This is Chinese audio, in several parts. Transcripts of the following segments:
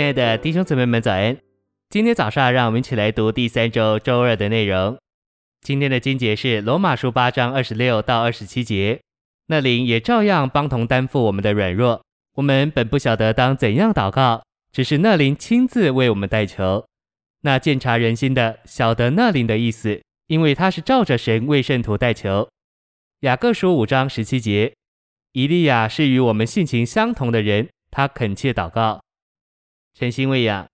亲爱的弟兄姊妹们，早安！今天早上，让我们一起来读第三周周二的内容。今天的经节是罗马书八章二十六到二十七节。那灵也照样帮同担负我们的软弱。我们本不晓得当怎样祷告，只是那灵亲自为我们代求。那鉴察人心的晓得那灵的意思，因为他是照着神为圣徒代求。雅各书五章十七节，以利亚是与我们性情相同的人，他恳切祷告。诚心喂养，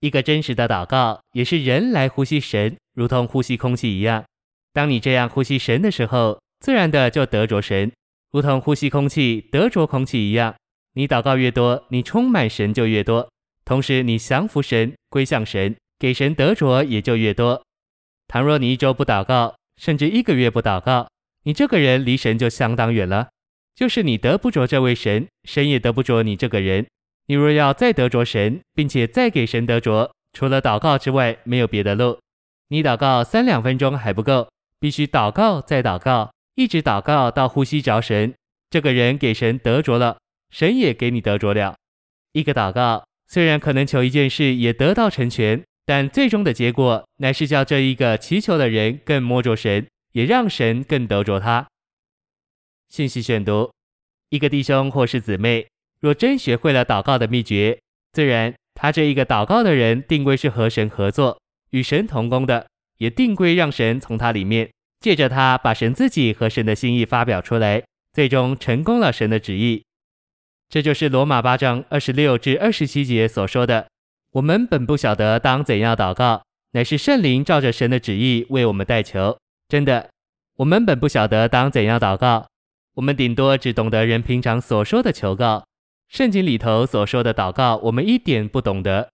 一个真实的祷告，也是人来呼吸神，如同呼吸空气一样。当你这样呼吸神的时候，自然的就得着神，如同呼吸空气得着空气一样。你祷告越多，你充满神就越多，同时你降服神，归向神，给神得着也就越多。倘若你一周不祷告，甚至一个月不祷告，你这个人离神就相当远了。就是你得不着这位神，神也得不着你这个人。你若要再得着神，并且再给神得着，除了祷告之外，没有别的路。你祷告三两分钟还不够，必须祷告再祷告，一直祷告到呼吸着神。这个人给神得着了，神也给你得着了。一个祷告虽然可能求一件事也得到成全，但最终的结果乃是叫这一个祈求的人更摸着神，也让神更得着他。信息选读：一个弟兄或是姊妹。若真学会了祷告的秘诀，自然他这一个祷告的人定归是和神合作、与神同工的，也定归让神从他里面借着他把神自己和神的心意发表出来，最终成功了神的旨意。这就是罗马八章二十六至二十七节所说的：“我们本不晓得当怎样祷告，乃是圣灵照着神的旨意为我们代求。”真的，我们本不晓得当怎样祷告，我们顶多只懂得人平常所说的求告。圣经里头所说的祷告，我们一点不懂得。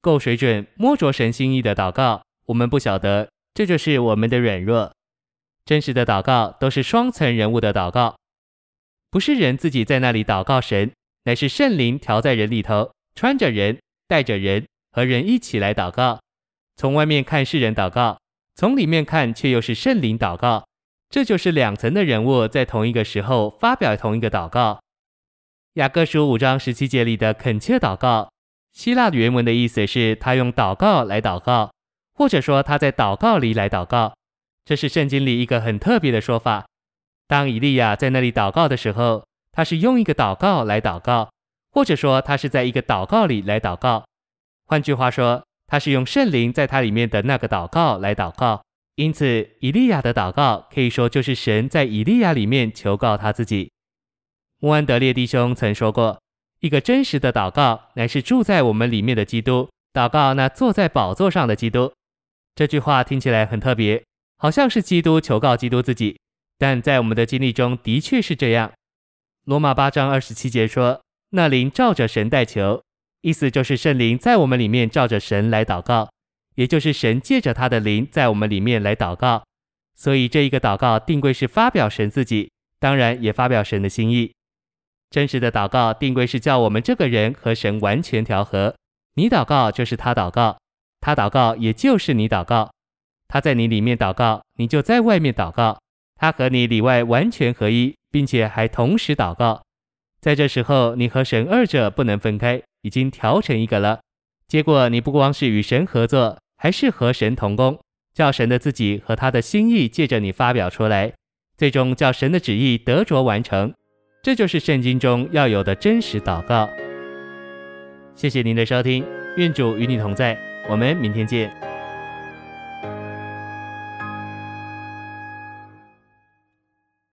够水准摸着神心意的祷告，我们不晓得，这就是我们的软弱。真实的祷告都是双层人物的祷告，不是人自己在那里祷告神，乃是圣灵调在人里头，穿着人，带着人，和人一起来祷告。从外面看是人祷告，从里面看却又是圣灵祷告。这就是两层的人物在同一个时候发表同一个祷告。雅各书五章十七节里的恳切祷告，希腊原文的意思是他用祷告来祷告，或者说他在祷告里来祷告。这是圣经里一个很特别的说法。当以利亚在那里祷告的时候，他是用一个祷告来祷告，或者说他是在一个祷告里来祷告。换句话说，他是用圣灵在他里面的那个祷告来祷告。因此，以利亚的祷告可以说就是神在以利亚里面求告他自己。穆安德烈弟兄曾说过：“一个真实的祷告，乃是住在我们里面的基督，祷告那坐在宝座上的基督。”这句话听起来很特别，好像是基督求告基督自己，但在我们的经历中的确是这样。罗马八章二十七节说：“那灵照着神代求”，意思就是圣灵在我们里面照着神来祷告，也就是神借着他的灵在我们里面来祷告。所以这一个祷告定规是发表神自己，当然也发表神的心意。真实的祷告定规是叫我们这个人和神完全调和。你祷告就是他祷告，他祷告也就是你祷告。他在你里面祷告，你就在外面祷告。他和你里外完全合一，并且还同时祷告。在这时候，你和神二者不能分开，已经调成一个了。结果你不光是与神合作，还是和神同工，叫神的自己和他的心意借着你发表出来，最终叫神的旨意得着完成。这就是圣经中要有的真实祷告。谢谢您的收听，愿主与你同在，我们明天见。